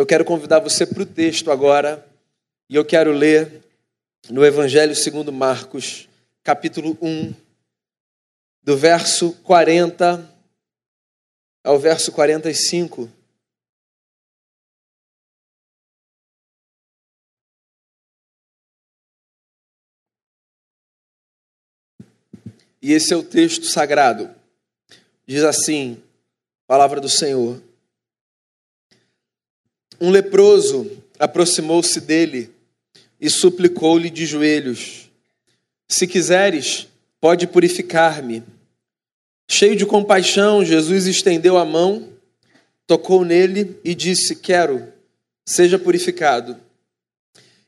eu quero convidar você para o texto agora, e eu quero ler no Evangelho segundo Marcos, capítulo 1, do verso 40 ao verso 45. E esse é o texto sagrado. Diz assim: Palavra do Senhor. Um leproso aproximou-se dele e suplicou-lhe de joelhos: Se quiseres, pode purificar-me. Cheio de compaixão, Jesus estendeu a mão, tocou nele e disse: Quero, seja purificado.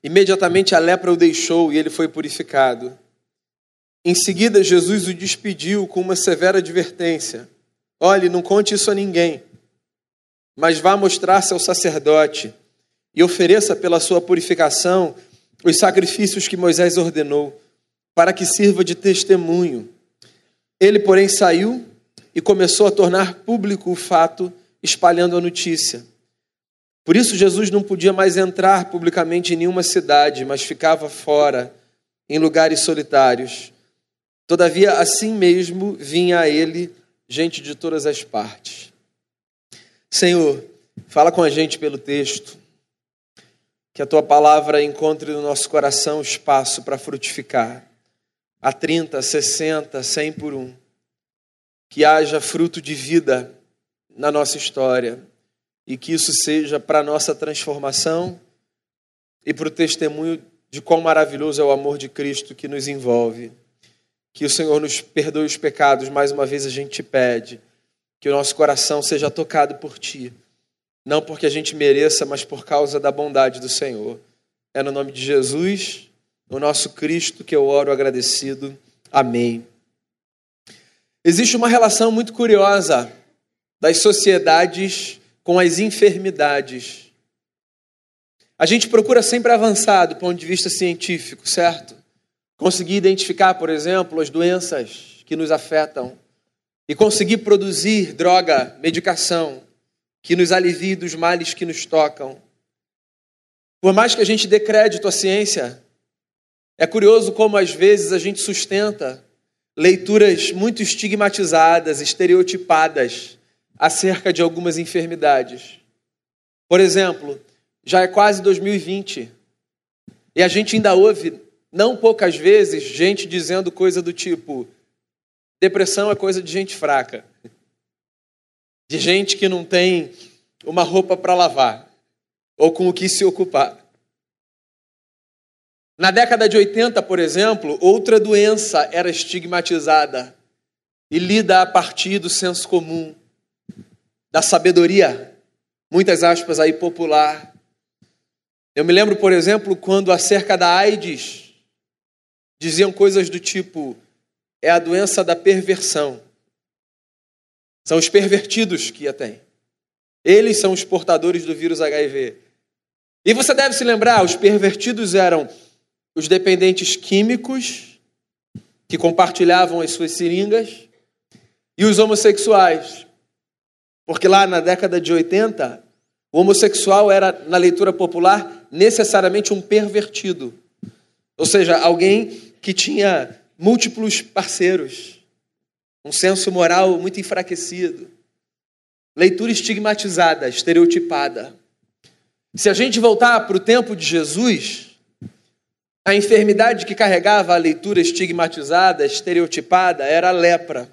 Imediatamente a lepra o deixou e ele foi purificado. Em seguida, Jesus o despediu com uma severa advertência: Olhe, não conte isso a ninguém, mas vá mostrar-se ao sacerdote e ofereça pela sua purificação os sacrifícios que Moisés ordenou, para que sirva de testemunho. Ele, porém, saiu e começou a tornar público o fato, espalhando a notícia. Por isso, Jesus não podia mais entrar publicamente em nenhuma cidade, mas ficava fora, em lugares solitários. Todavia, assim mesmo vinha a ele gente de todas as partes. Senhor, fala com a gente pelo texto. Que a tua palavra encontre no nosso coração espaço para frutificar. A 30, 60, 100 por um. Que haja fruto de vida na nossa história. E que isso seja para a nossa transformação e para o testemunho de quão maravilhoso é o amor de Cristo que nos envolve. Que o Senhor nos perdoe os pecados, mais uma vez a gente te pede. Que o nosso coração seja tocado por Ti. Não porque a gente mereça, mas por causa da bondade do Senhor. É no nome de Jesus, o nosso Cristo, que eu oro agradecido. Amém. Existe uma relação muito curiosa das sociedades com as enfermidades. A gente procura sempre avançar do ponto de vista científico, certo? conseguir identificar, por exemplo, as doenças que nos afetam e conseguir produzir droga, medicação que nos alivie dos males que nos tocam. Por mais que a gente dê crédito à ciência, é curioso como às vezes a gente sustenta leituras muito estigmatizadas, estereotipadas acerca de algumas enfermidades. Por exemplo, já é quase 2020 e a gente ainda ouve não poucas vezes, gente dizendo coisa do tipo: depressão é coisa de gente fraca, de gente que não tem uma roupa para lavar ou com o que se ocupar. Na década de 80, por exemplo, outra doença era estigmatizada e lida a partir do senso comum, da sabedoria, muitas aspas aí popular. Eu me lembro, por exemplo, quando acerca da AIDS diziam coisas do tipo: é a doença da perversão. São os pervertidos que a têm. Eles são os portadores do vírus HIV. E você deve se lembrar: os pervertidos eram os dependentes químicos, que compartilhavam as suas seringas, e os homossexuais. Porque lá na década de 80, o homossexual era, na leitura popular, necessariamente um pervertido. Ou seja, alguém que tinha múltiplos parceiros, um senso moral muito enfraquecido, leitura estigmatizada, estereotipada. Se a gente voltar para o tempo de Jesus, a enfermidade que carregava a leitura estigmatizada, estereotipada, era a lepra.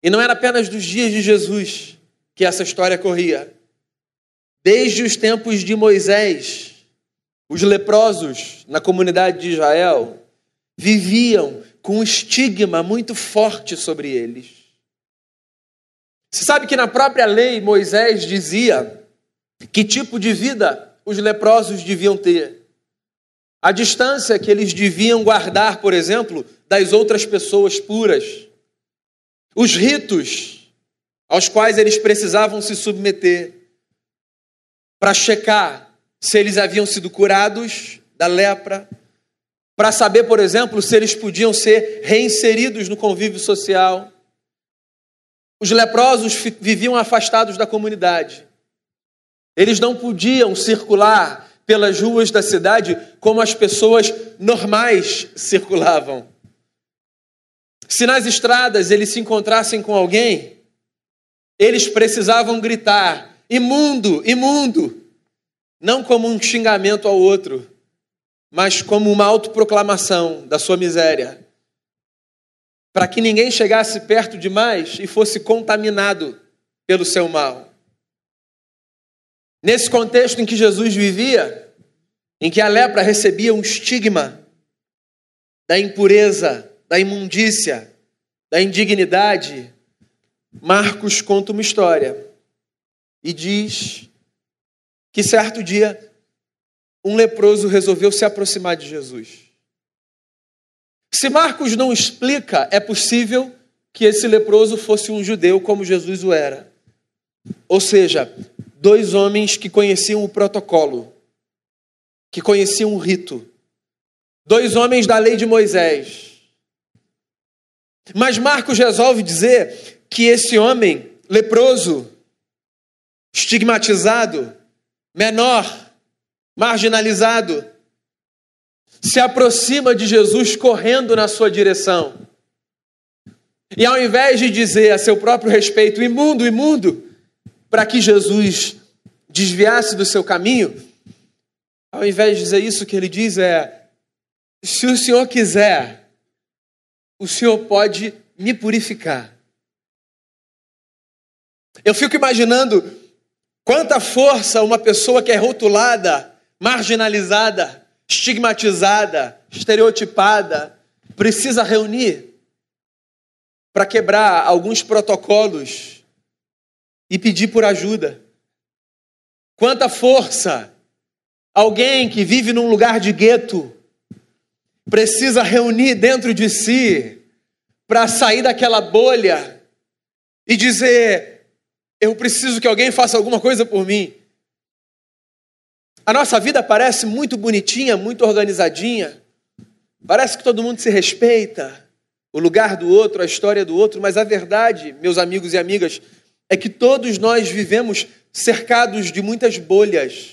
E não era apenas dos dias de Jesus que essa história corria. Desde os tempos de Moisés, os leprosos na comunidade de Israel viviam com um estigma muito forte sobre eles. Você sabe que na própria lei Moisés dizia que tipo de vida os leprosos deviam ter. A distância que eles deviam guardar, por exemplo, das outras pessoas puras. Os ritos aos quais eles precisavam se submeter para checar se eles haviam sido curados da lepra, para saber, por exemplo, se eles podiam ser reinseridos no convívio social. Os leprosos viviam afastados da comunidade. Eles não podiam circular pelas ruas da cidade como as pessoas normais circulavam. Se nas estradas eles se encontrassem com alguém, eles precisavam gritar: imundo, imundo! Não como um xingamento ao outro, mas como uma autoproclamação da sua miséria, para que ninguém chegasse perto demais e fosse contaminado pelo seu mal. Nesse contexto em que Jesus vivia, em que a lepra recebia um estigma da impureza, da imundícia, da indignidade, Marcos conta uma história e diz que certo dia um leproso resolveu se aproximar de Jesus. Se Marcos não explica, é possível que esse leproso fosse um judeu como Jesus o era. Ou seja, dois homens que conheciam o protocolo, que conheciam o rito. Dois homens da lei de Moisés mas Marcos resolve dizer que esse homem leproso, estigmatizado, menor, marginalizado, se aproxima de Jesus correndo na sua direção. E ao invés de dizer a seu próprio respeito, imundo, imundo, para que Jesus desviasse do seu caminho, ao invés de dizer isso, o que ele diz é: se o Senhor quiser, o Senhor pode me purificar. Eu fico imaginando quanta força uma pessoa que é rotulada, marginalizada, estigmatizada, estereotipada, precisa reunir para quebrar alguns protocolos e pedir por ajuda. Quanta força alguém que vive num lugar de gueto precisa reunir dentro de si para sair daquela bolha e dizer: eu preciso que alguém faça alguma coisa por mim. A nossa vida parece muito bonitinha, muito organizadinha. Parece que todo mundo se respeita, o lugar do outro, a história do outro, mas a verdade, meus amigos e amigas, é que todos nós vivemos cercados de muitas bolhas.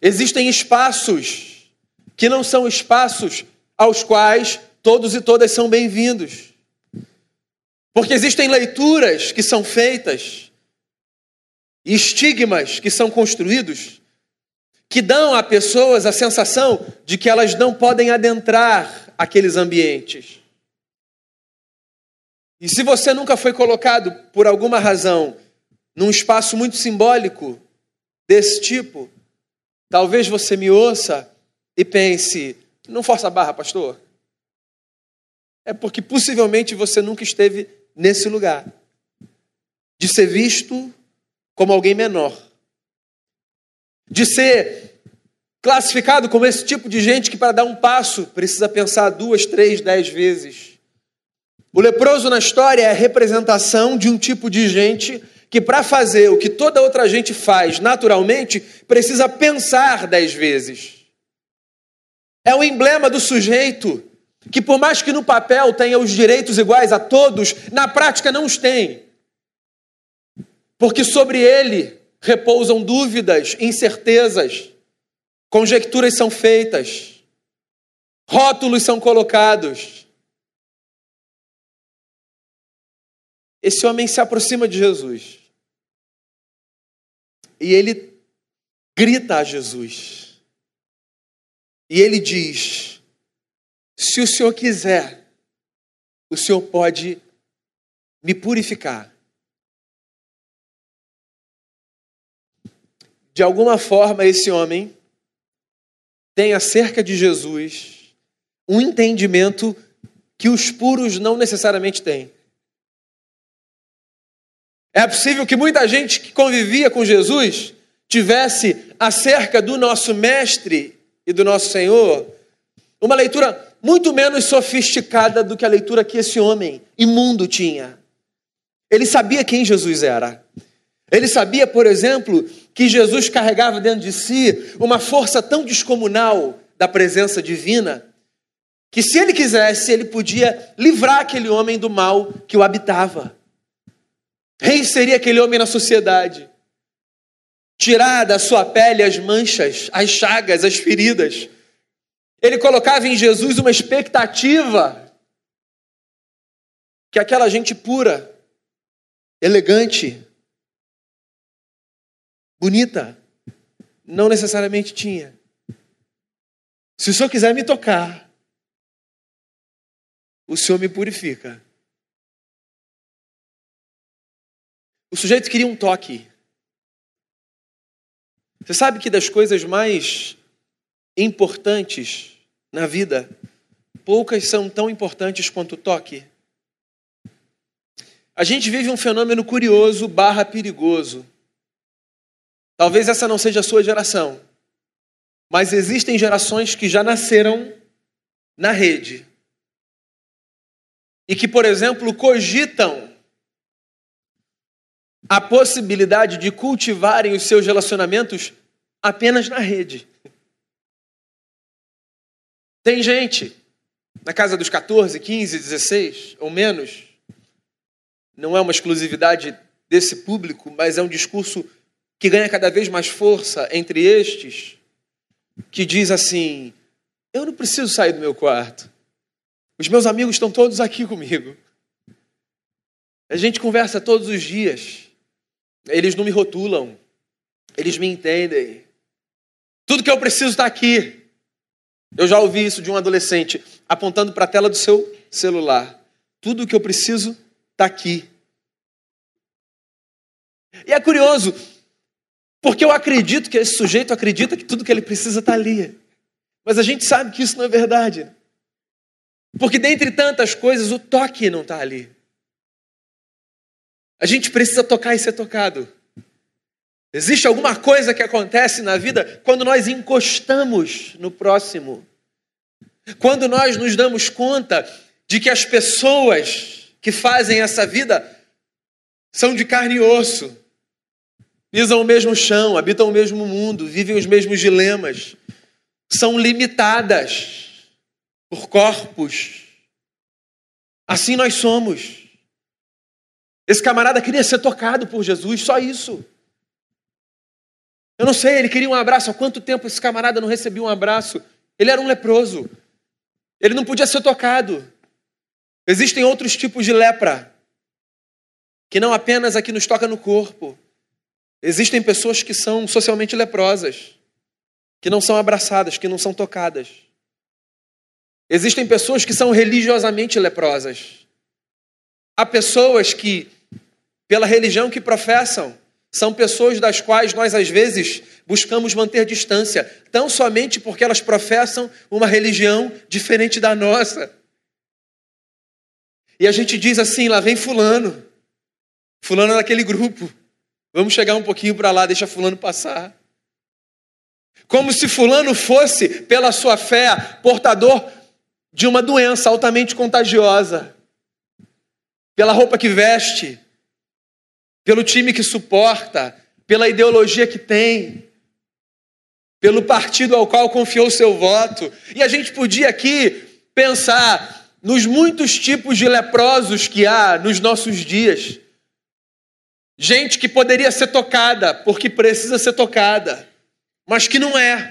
Existem espaços que não são espaços aos quais todos e todas são bem-vindos. Porque existem leituras que são feitas e estigmas que são construídos que dão a pessoas a sensação de que elas não podem adentrar aqueles ambientes. E se você nunca foi colocado, por alguma razão, num espaço muito simbólico desse tipo, talvez você me ouça e pense: não força a barra, pastor. É porque possivelmente você nunca esteve nesse lugar de ser visto como alguém menor, de ser classificado como esse tipo de gente que, para dar um passo, precisa pensar duas, três, dez vezes. O leproso na história é a representação de um tipo de gente que, para fazer o que toda outra gente faz naturalmente, precisa pensar dez vezes. É o emblema do sujeito que, por mais que no papel tenha os direitos iguais a todos, na prática não os tem. Porque sobre ele repousam dúvidas, incertezas, conjecturas são feitas, rótulos são colocados. Esse homem se aproxima de Jesus e ele grita a Jesus. E ele diz: se o Senhor quiser, o Senhor pode me purificar. De alguma forma, esse homem tem acerca de Jesus um entendimento que os puros não necessariamente têm. É possível que muita gente que convivia com Jesus tivesse acerca do nosso mestre e do nosso Senhor, uma leitura muito menos sofisticada do que a leitura que esse homem imundo tinha. Ele sabia quem Jesus era. Ele sabia, por exemplo, que Jesus carregava dentro de si uma força tão descomunal da presença divina, que se ele quisesse, ele podia livrar aquele homem do mal que o habitava, reinserir aquele homem na sociedade. tirar da sua pele as manchas, as chagas, as feridas. Ele colocava em Jesus uma expectativa que aquela gente pura, elegante, bonita, não necessariamente tinha. Se o Senhor quiser me tocar, o Senhor me purifica. O sujeito queria um toque. Você sabe que das coisas mais importantes na vida, poucas são tão importantes quanto o toque. A gente vive um fenômeno curioso barra perigoso. Talvez essa não seja a sua geração, mas existem gerações que já nasceram na rede e que, por exemplo, cogitam a possibilidade de cultivarem os seus relacionamentos apenas na rede. Tem gente na casa dos 14, 15, 16 ou menos, não é uma exclusividade desse público, mas é um discurso que ganha cada vez mais força entre estes, que diz assim: Eu não preciso sair do meu quarto. Os meus amigos estão todos aqui comigo. A gente conversa todos os dias. Eles não me rotulam. Eles me entendem. Tudo que eu preciso está aqui. Eu já ouvi isso de um adolescente apontando para a tela do seu celular. Tudo que eu preciso está aqui. E é curioso, porque eu acredito que esse sujeito acredita que tudo que ele precisa está ali. Mas a gente sabe que isso não é verdade. Porque dentre tantas coisas, o toque não está ali. A gente precisa tocar e ser tocado. Existe alguma coisa que acontece na vida quando nós encostamos no próximo. Quando nós nos damos conta de que as pessoas que fazem essa vida são de carne e osso, pisam o mesmo chão, habitam o mesmo mundo, vivem os mesmos dilemas, são limitadas por corpos. Assim nós somos. Esse camarada queria ser tocado por Jesus, só isso. Eu não sei, ele queria um abraço. Há quanto tempo esse camarada não recebia um abraço? Ele era um leproso. Ele não podia ser tocado. Existem outros tipos de lepra, que não apenas aqui nos toca no corpo. Existem pessoas que são socialmente leprosas, que não são abraçadas, que não são tocadas. Existem pessoas que são religiosamente leprosas. Há pessoas que, pela religião que professam, são pessoas das quais nós, às vezes, buscamos manter distância, tão somente porque elas professam uma religião diferente da nossa. E a gente diz assim: lá vem Fulano, Fulano é daquele grupo, vamos chegar um pouquinho para lá, deixa Fulano passar. Como se Fulano fosse, pela sua fé, portador de uma doença altamente contagiosa, pela roupa que veste, pelo time que suporta, pela ideologia que tem, pelo partido ao qual confiou seu voto. E a gente podia aqui pensar nos muitos tipos de leprosos que há nos nossos dias. Gente que poderia ser tocada porque precisa ser tocada, mas que não é,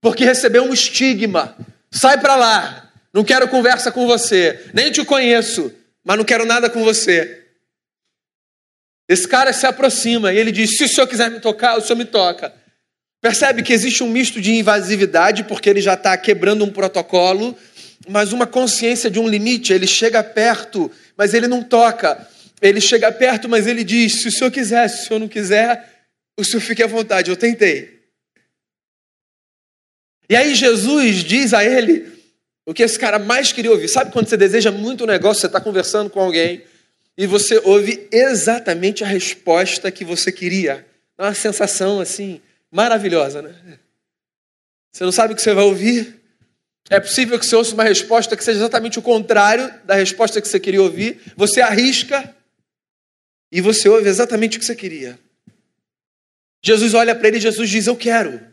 porque recebeu um estigma. Sai para lá, não quero conversa com você, nem te conheço, mas não quero nada com você. Esse cara se aproxima e ele diz: Se o senhor quiser me tocar, o senhor me toca. Percebe que existe um misto de invasividade, porque ele já está quebrando um protocolo, mas uma consciência de um limite. Ele chega perto, mas ele não toca. Ele chega perto, mas ele diz: Se o senhor quiser, se o senhor não quiser, o senhor fique à vontade. Eu tentei. E aí Jesus diz a ele o que esse cara mais queria ouvir. Sabe quando você deseja muito um negócio, você está conversando com alguém e você ouve exatamente a resposta que você queria. É uma sensação assim maravilhosa, né? Você não sabe o que você vai ouvir. É possível que você ouça uma resposta que seja exatamente o contrário da resposta que você queria ouvir. Você arrisca e você ouve exatamente o que você queria. Jesus olha para ele e Jesus diz: Eu quero,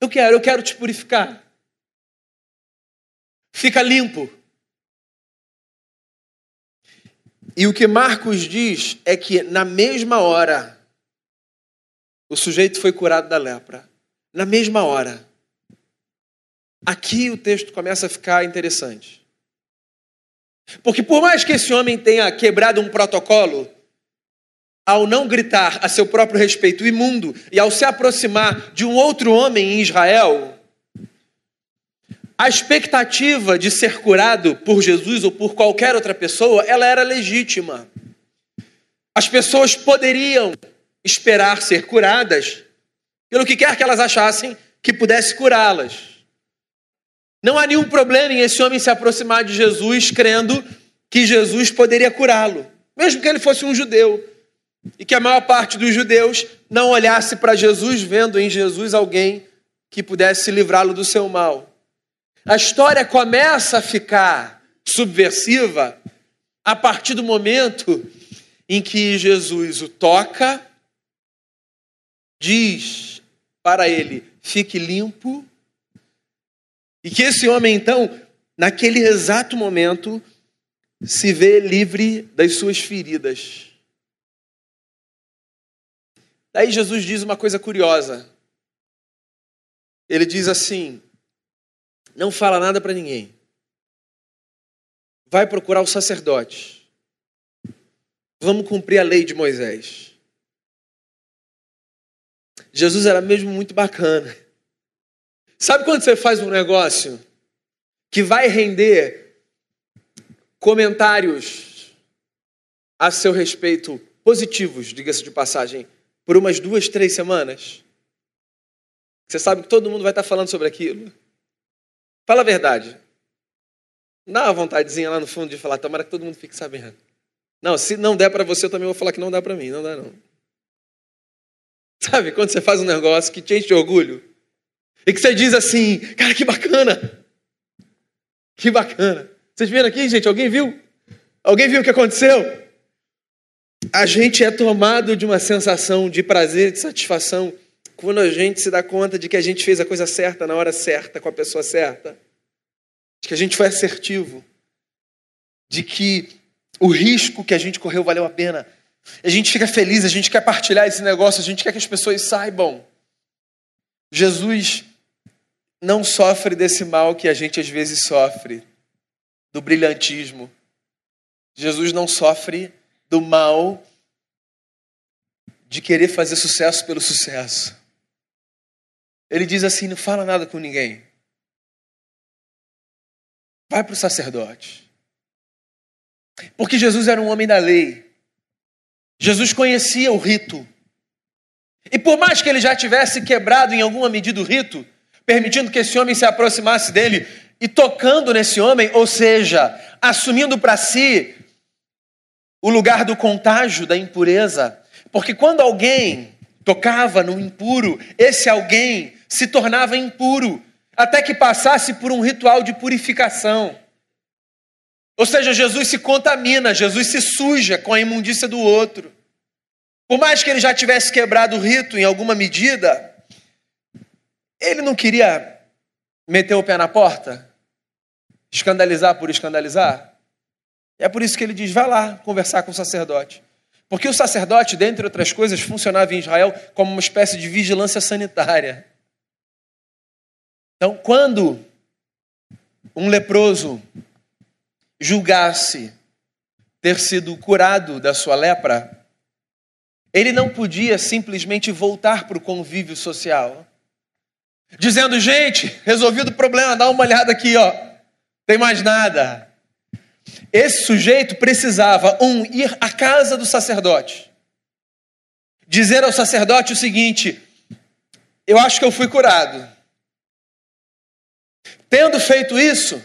eu quero, eu quero te purificar. Fica limpo. E o que Marcos diz é que na mesma hora o sujeito foi curado da lepra. Na mesma hora. Aqui o texto começa a ficar interessante. Porque por mais que esse homem tenha quebrado um protocolo, ao não gritar a seu próprio respeito imundo e ao se aproximar de um outro homem em Israel, a expectativa de ser curado por Jesus ou por qualquer outra pessoa, ela era legítima. As pessoas poderiam esperar ser curadas pelo que quer que elas achassem que pudesse curá-las. Não há nenhum problema em esse homem se aproximar de Jesus crendo que Jesus poderia curá-lo, mesmo que ele fosse um judeu. E que a maior parte dos judeus não olhasse para Jesus vendo em Jesus alguém que pudesse livrá-lo do seu mal. A história começa a ficar subversiva a partir do momento em que Jesus o toca, diz para ele: fique limpo e que esse homem, então, naquele exato momento, se vê livre das suas feridas. Daí Jesus diz uma coisa curiosa. Ele diz assim: não fala nada para ninguém. Vai procurar o sacerdote. Vamos cumprir a lei de Moisés. Jesus era mesmo muito bacana. Sabe quando você faz um negócio que vai render comentários a seu respeito positivos, diga-se de passagem, por umas duas, três semanas? Você sabe que todo mundo vai estar falando sobre aquilo. Fala a verdade. Dá uma vontadezinha lá no fundo de falar, tomara que todo mundo fique sabendo. Não, se não der para você, eu também vou falar que não dá para mim. Não dá, não. Sabe, quando você faz um negócio que te enche de orgulho, e que você diz assim, cara, que bacana. Que bacana. Vocês viram aqui, gente? Alguém viu? Alguém viu o que aconteceu? A gente é tomado de uma sensação de prazer, de satisfação, quando a gente se dá conta de que a gente fez a coisa certa na hora certa, com a pessoa certa. De que a gente foi assertivo. De que o risco que a gente correu valeu a pena. A gente fica feliz, a gente quer partilhar esse negócio, a gente quer que as pessoas saibam. Jesus não sofre desse mal que a gente às vezes sofre, do brilhantismo. Jesus não sofre do mal de querer fazer sucesso pelo sucesso. Ele diz assim: não fala nada com ninguém. Vai para o sacerdote. Porque Jesus era um homem da lei. Jesus conhecia o rito. E por mais que ele já tivesse quebrado em alguma medida o rito, permitindo que esse homem se aproximasse dele e tocando nesse homem, ou seja, assumindo para si o lugar do contágio da impureza. Porque quando alguém tocava no impuro, esse alguém se tornava impuro, até que passasse por um ritual de purificação. Ou seja, Jesus se contamina, Jesus se suja com a imundícia do outro. Por mais que ele já tivesse quebrado o rito em alguma medida, ele não queria meter o pé na porta? Escandalizar por escandalizar? É por isso que ele diz: vai lá conversar com o sacerdote. Porque o sacerdote, dentre outras coisas, funcionava em Israel como uma espécie de vigilância sanitária. Então, quando um leproso julgasse ter sido curado da sua lepra, ele não podia simplesmente voltar para o convívio social dizendo: gente, resolvido o problema, dá uma olhada aqui, ó, tem mais nada. Esse sujeito precisava, um, ir à casa do sacerdote, dizer ao sacerdote o seguinte: eu acho que eu fui curado. Tendo feito isso,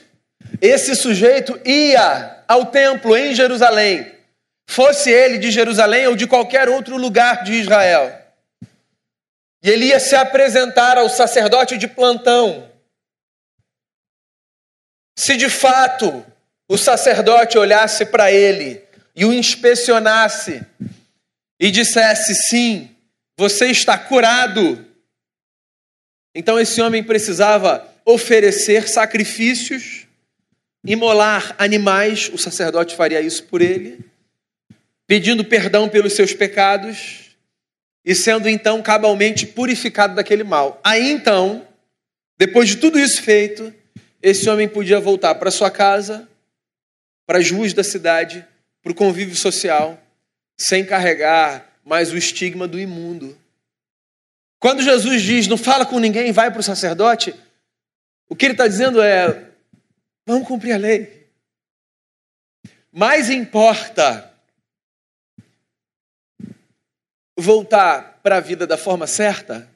esse sujeito ia ao templo em Jerusalém, fosse ele de Jerusalém ou de qualquer outro lugar de Israel. E ele ia se apresentar ao sacerdote de plantão. Se de fato o sacerdote olhasse para ele e o inspecionasse e dissesse: sim, você está curado. Então esse homem precisava oferecer sacrifícios, imolar animais, o sacerdote faria isso por ele, pedindo perdão pelos seus pecados e sendo então cabalmente purificado daquele mal. Aí então, depois de tudo isso feito, esse homem podia voltar para sua casa, para as ruas da cidade, para o convívio social, sem carregar mais o estigma do imundo. Quando Jesus diz não fala com ninguém, vai para o sacerdote, o que ele está dizendo é: vamos cumprir a lei. Mais importa voltar para a vida da forma certa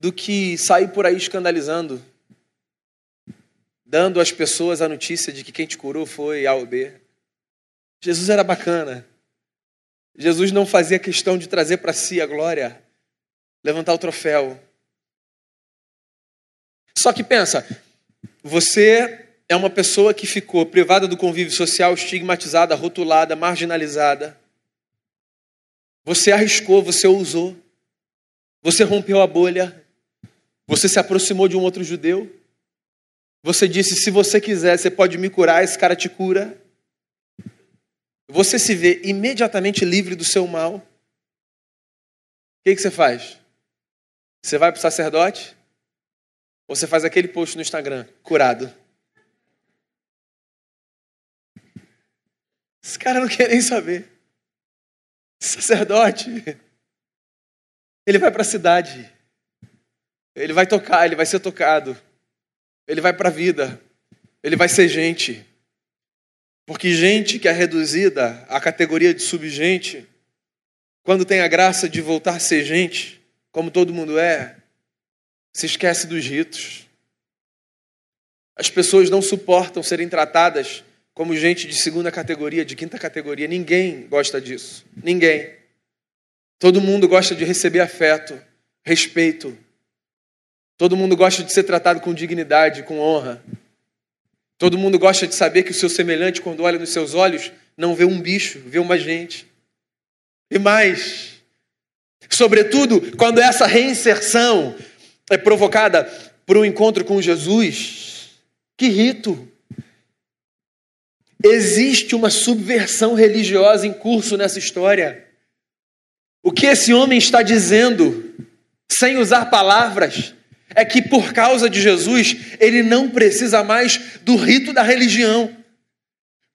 do que sair por aí escandalizando, dando às pessoas a notícia de que quem te curou foi A ou B. Jesus era bacana. Jesus não fazia questão de trazer para si a glória, levantar o troféu. Só que pensa, você é uma pessoa que ficou privada do convívio social, estigmatizada, rotulada, marginalizada. Você arriscou, você ousou. Você rompeu a bolha. Você se aproximou de um outro judeu. Você disse: se você quiser, você pode me curar, esse cara te cura. Você se vê imediatamente livre do seu mal. O que, que você faz? Você vai para o sacerdote? Ou você faz aquele post no Instagram, curado? Esse cara não quer nem saber. Sacerdote. Ele vai para a cidade. Ele vai tocar, ele vai ser tocado. Ele vai para a vida. Ele vai ser gente. Porque gente que é reduzida à categoria de subgente, quando tem a graça de voltar a ser gente, como todo mundo é, se esquece dos ritos. As pessoas não suportam serem tratadas como gente de segunda categoria, de quinta categoria. Ninguém gosta disso. Ninguém. Todo mundo gosta de receber afeto, respeito. Todo mundo gosta de ser tratado com dignidade, com honra. Todo mundo gosta de saber que o seu semelhante, quando olha nos seus olhos, não vê um bicho, vê uma gente. E mais, sobretudo quando essa reinserção é provocada por um encontro com Jesus, que rito! Existe uma subversão religiosa em curso nessa história. O que esse homem está dizendo, sem usar palavras, é que por causa de Jesus, ele não precisa mais do rito da religião.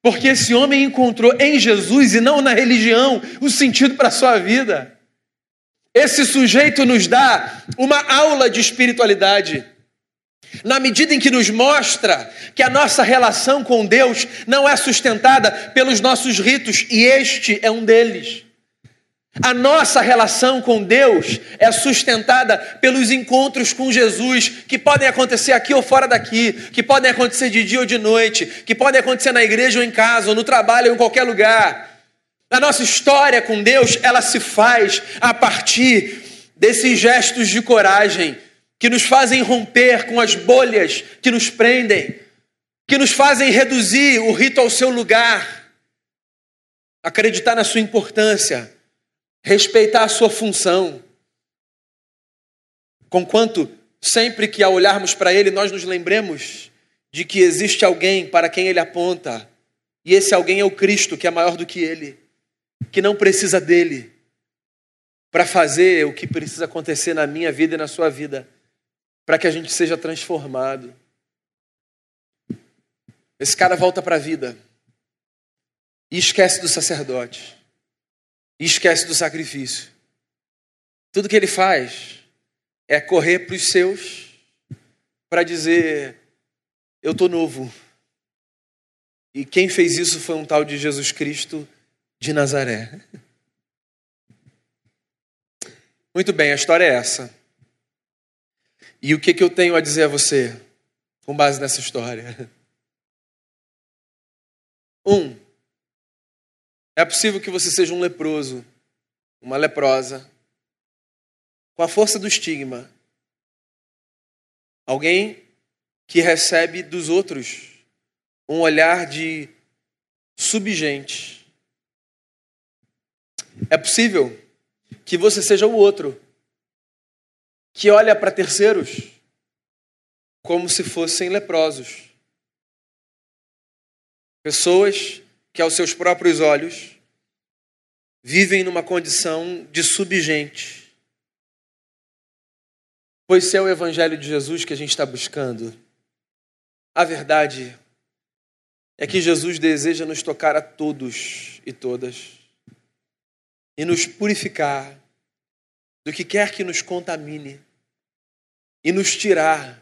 Porque esse homem encontrou em Jesus e não na religião o sentido para a sua vida. Esse sujeito nos dá uma aula de espiritualidade. Na medida em que nos mostra que a nossa relação com Deus não é sustentada pelos nossos ritos, e este é um deles. A nossa relação com Deus é sustentada pelos encontros com Jesus, que podem acontecer aqui ou fora daqui, que podem acontecer de dia ou de noite, que podem acontecer na igreja ou em casa, ou no trabalho ou em qualquer lugar. A nossa história com Deus, ela se faz a partir desses gestos de coragem que nos fazem romper com as bolhas que nos prendem, que nos fazem reduzir o rito ao seu lugar, acreditar na sua importância, respeitar a sua função. Conquanto sempre que ao olharmos para ele nós nos lembremos de que existe alguém para quem ele aponta, e esse alguém é o Cristo, que é maior do que ele, que não precisa dele para fazer o que precisa acontecer na minha vida e na sua vida para que a gente seja transformado. Esse cara volta para a vida e esquece do sacerdote, e esquece do sacrifício. Tudo que ele faz é correr para os seus para dizer: Eu estou novo. E quem fez isso foi um tal de Jesus Cristo de Nazaré. Muito bem, a história é essa. E o que, que eu tenho a dizer a você com base nessa história? Um, é possível que você seja um leproso, uma leprosa, com a força do estigma. Alguém que recebe dos outros um olhar de subgente. É possível que você seja o outro que olha para terceiros como se fossem leprosos. Pessoas que, aos seus próprios olhos, vivem numa condição de subgente. Pois se é o Evangelho de Jesus que a gente está buscando, a verdade é que Jesus deseja nos tocar a todos e todas e nos purificar do que quer que nos contamine e nos tirar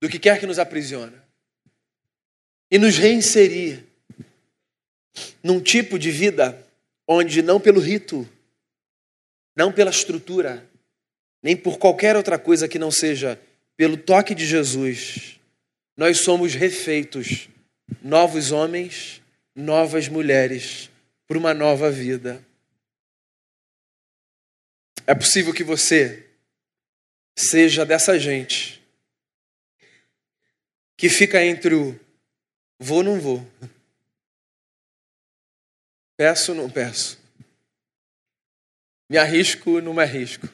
do que quer que nos aprisiona e nos reinserir num tipo de vida onde não pelo rito, não pela estrutura, nem por qualquer outra coisa que não seja pelo toque de Jesus, nós somos refeitos, novos homens, novas mulheres, por uma nova vida. É possível que você seja dessa gente que fica entre o vou não vou, peço não peço, me arrisco não me arrisco.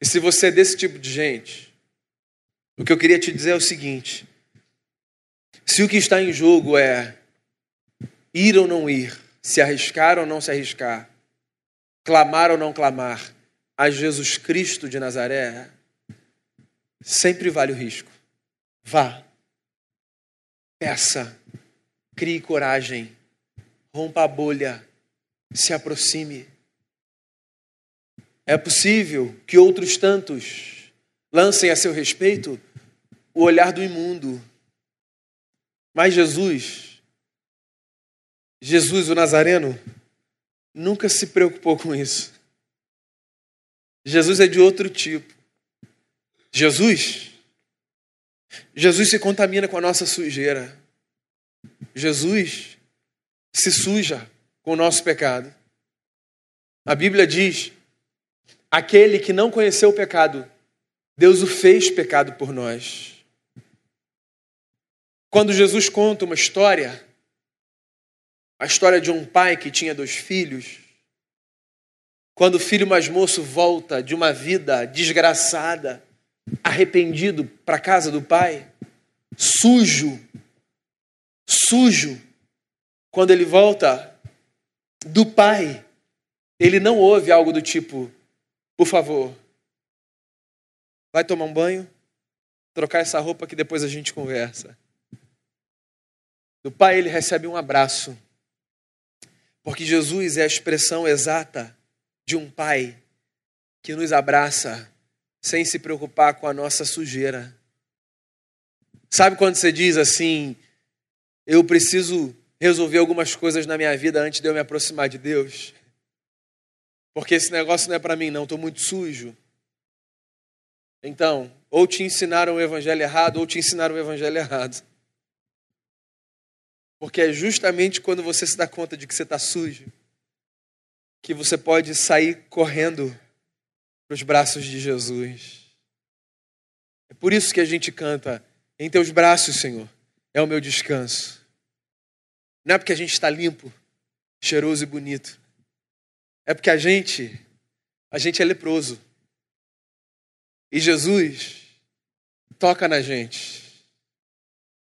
E se você é desse tipo de gente, o que eu queria te dizer é o seguinte: se o que está em jogo é ir ou não ir, se arriscar ou não se arriscar, clamar ou não clamar a Jesus Cristo de Nazaré, sempre vale o risco. Vá, peça, crie coragem, rompa a bolha, se aproxime. É possível que outros tantos lancem a seu respeito o olhar do imundo. Mas Jesus, Jesus o Nazareno, nunca se preocupou com isso. Jesus é de outro tipo. Jesus, Jesus se contamina com a nossa sujeira. Jesus se suja com o nosso pecado. A Bíblia diz: aquele que não conheceu o pecado, Deus o fez pecado por nós. Quando Jesus conta uma história, a história de um pai que tinha dois filhos, quando o filho mais moço volta de uma vida desgraçada, arrependido para a casa do pai, sujo, sujo, quando ele volta do pai, ele não ouve algo do tipo: por favor, vai tomar um banho, trocar essa roupa que depois a gente conversa. Do pai ele recebe um abraço, porque Jesus é a expressão exata de um pai que nos abraça sem se preocupar com a nossa sujeira. Sabe quando você diz assim: eu preciso resolver algumas coisas na minha vida antes de eu me aproximar de Deus? Porque esse negócio não é para mim, não, estou muito sujo. Então, ou te ensinaram o evangelho errado, ou te ensinaram o evangelho errado. Porque é justamente quando você se dá conta de que você está sujo que você pode sair correndo para os braços de Jesus. É por isso que a gente canta: Em teus braços, Senhor, é o meu descanso. Não é porque a gente está limpo, cheiroso e bonito. É porque a gente, a gente é leproso. E Jesus toca na gente.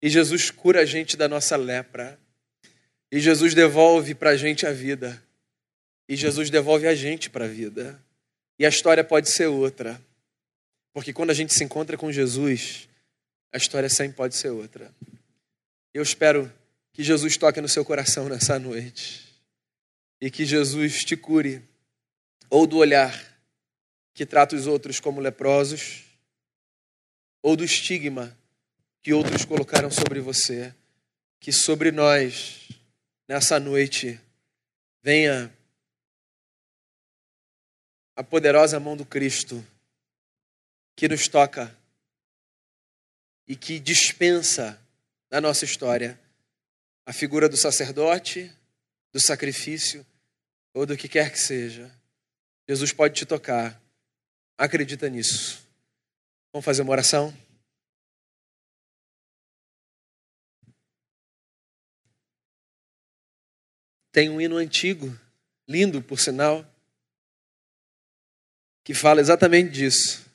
E Jesus cura a gente da nossa lepra. E Jesus devolve para a gente a vida. E Jesus devolve a gente para a vida. E a história pode ser outra. Porque quando a gente se encontra com Jesus, a história sempre pode ser outra. Eu espero que Jesus toque no seu coração nessa noite. E que Jesus te cure. Ou do olhar que trata os outros como leprosos, ou do estigma que outros colocaram sobre você, que sobre nós, nessa noite, venha a poderosa mão do Cristo que nos toca e que dispensa na nossa história a figura do sacerdote, do sacrifício ou do que quer que seja. Jesus pode te tocar. Acredita nisso. Vamos fazer uma oração? Tem um hino antigo, lindo por sinal, que fala exatamente disso.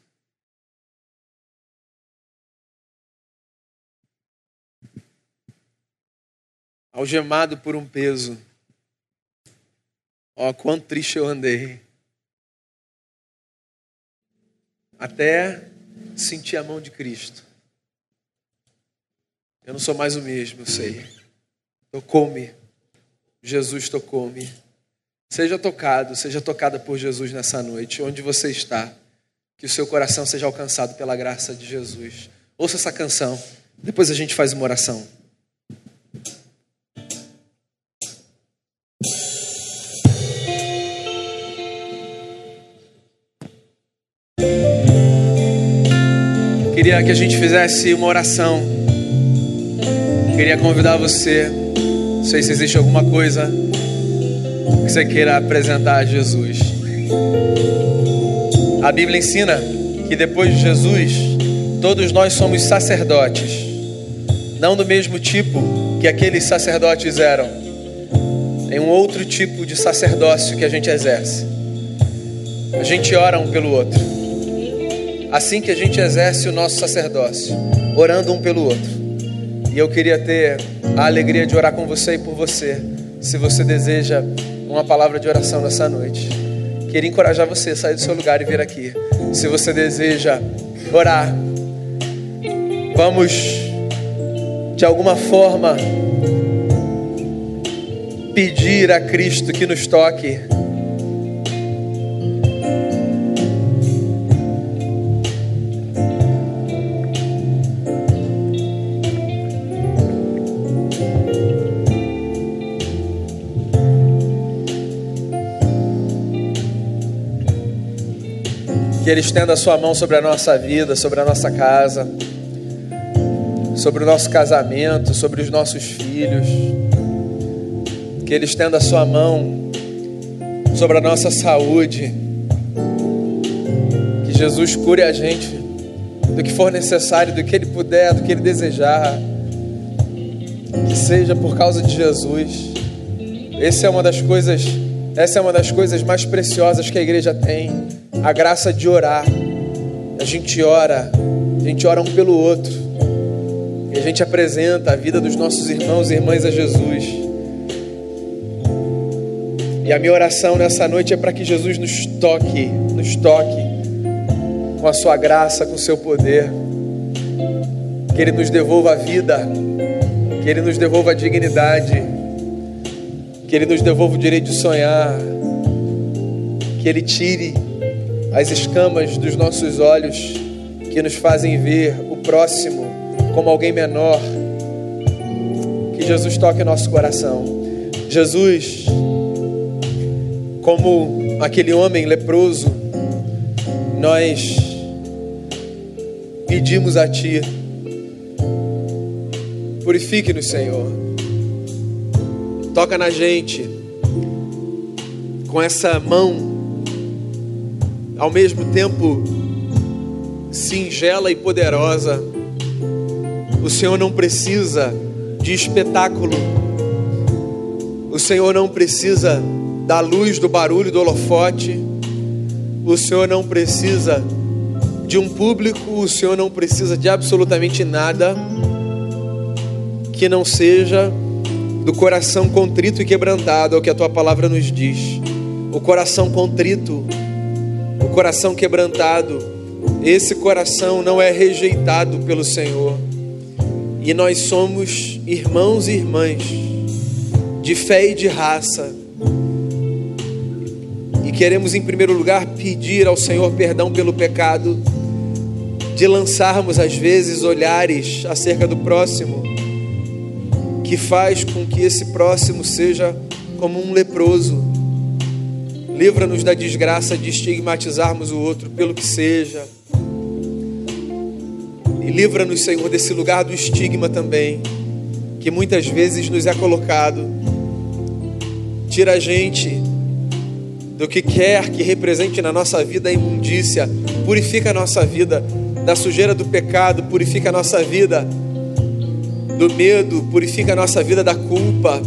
Algemado por um peso, Ó, oh, quanto triste eu andei. Até sentir a mão de Cristo. Eu não sou mais o mesmo, eu sei. Tocou-me. Jesus tocou-me. Seja tocado, seja tocada por Jesus nessa noite, onde você está. Que o seu coração seja alcançado pela graça de Jesus. Ouça essa canção, depois a gente faz uma oração. Queria que a gente fizesse uma oração. Queria convidar você. Não sei se existe alguma coisa que você queira apresentar a Jesus. A Bíblia ensina que depois de Jesus, todos nós somos sacerdotes, não do mesmo tipo que aqueles sacerdotes eram, em um outro tipo de sacerdócio que a gente exerce. A gente ora um pelo outro assim que a gente exerce o nosso sacerdócio, orando um pelo outro. E eu queria ter a alegria de orar com você e por você, se você deseja uma palavra de oração nessa noite. Queria encorajar você a sair do seu lugar e vir aqui. Se você deseja orar, vamos de alguma forma pedir a Cristo que nos toque Que Ele estenda a sua mão sobre a nossa vida, sobre a nossa casa, sobre o nosso casamento, sobre os nossos filhos. Que Ele estenda a sua mão sobre a nossa saúde. Que Jesus cure a gente do que for necessário, do que Ele puder, do que Ele desejar. Que seja por causa de Jesus. Essa é uma das coisas, essa é uma das coisas mais preciosas que a igreja tem a graça de orar. A gente ora, a gente ora um pelo outro. E a gente apresenta a vida dos nossos irmãos e irmãs a Jesus. E a minha oração nessa noite é para que Jesus nos toque, nos toque com a sua graça, com o seu poder. Que Ele nos devolva a vida, que Ele nos devolva a dignidade, que Ele nos devolva o direito de sonhar, que Ele tire as escamas dos nossos olhos que nos fazem ver o próximo como alguém menor. Que Jesus toque nosso coração. Jesus, como aquele homem leproso, nós pedimos a Ti, purifique-nos, Senhor. Toca na gente com essa mão ao mesmo tempo singela e poderosa. O Senhor não precisa de espetáculo. O Senhor não precisa da luz, do barulho, do holofote. O Senhor não precisa de um público, o Senhor não precisa de absolutamente nada que não seja do coração contrito e quebrantado, é o que a tua palavra nos diz. O coração contrito coração quebrantado, esse coração não é rejeitado pelo Senhor. E nós somos irmãos e irmãs de fé e de raça. E queremos, em primeiro lugar, pedir ao Senhor perdão pelo pecado, de lançarmos às vezes olhares acerca do próximo, que faz com que esse próximo seja como um leproso Livra-nos da desgraça de estigmatizarmos o outro pelo que seja. E livra-nos, Senhor, desse lugar do estigma também, que muitas vezes nos é colocado. Tira a gente do que quer que represente na nossa vida a imundícia. Purifica a nossa vida da sujeira do pecado, purifica a nossa vida do medo, purifica a nossa vida da culpa.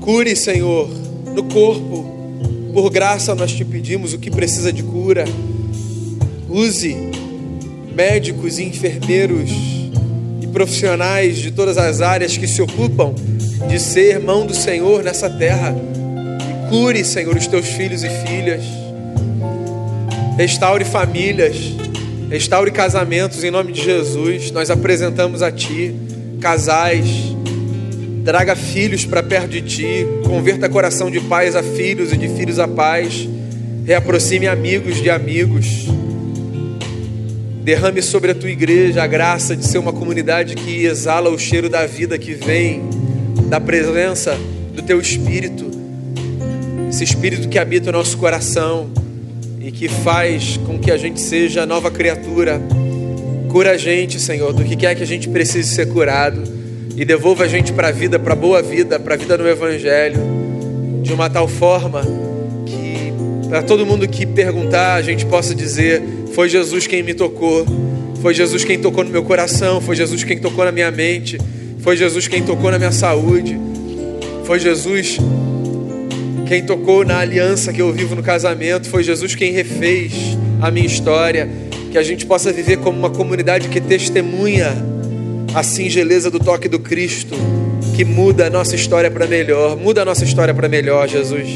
Cure, Senhor no corpo. Por graça nós te pedimos o que precisa de cura. Use médicos e enfermeiros e profissionais de todas as áreas que se ocupam de ser mão do Senhor nessa terra. E Cure, Senhor, os teus filhos e filhas. Restaure famílias. Restaure casamentos em nome de Jesus. Nós apresentamos a Ti casais. Traga filhos para perto de Ti. Converta coração de pais a filhos e de filhos a pais. Reaproxime amigos de amigos. Derrame sobre a tua igreja a graça de ser uma comunidade que exala o cheiro da vida que vem da presença do teu espírito. Esse espírito que habita o nosso coração e que faz com que a gente seja nova criatura. Cura a gente, Senhor, do que quer que a gente precise ser curado e devolva a gente para a vida, para a boa vida, para a vida no Evangelho, de uma tal forma que, para todo mundo que perguntar, a gente possa dizer: Foi Jesus quem me tocou, foi Jesus quem tocou no meu coração, foi Jesus quem tocou na minha mente, foi Jesus quem tocou na minha saúde, foi Jesus quem tocou na aliança que eu vivo no casamento, foi Jesus quem refez a minha história. Que a gente possa viver como uma comunidade que testemunha a singeleza do toque do Cristo, que muda a nossa história para melhor. Muda a nossa história para melhor, Jesus.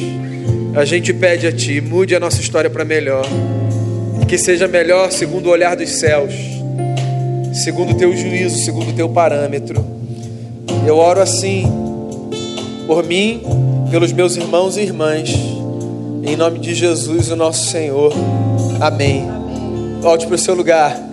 A gente pede a Ti, mude a nossa história para melhor. Que seja melhor segundo o olhar dos céus, segundo o Teu juízo, segundo o Teu parâmetro. Eu oro assim, por mim pelos meus irmãos e irmãs. Em nome de Jesus, o nosso Senhor. Amém. Volte para o seu lugar.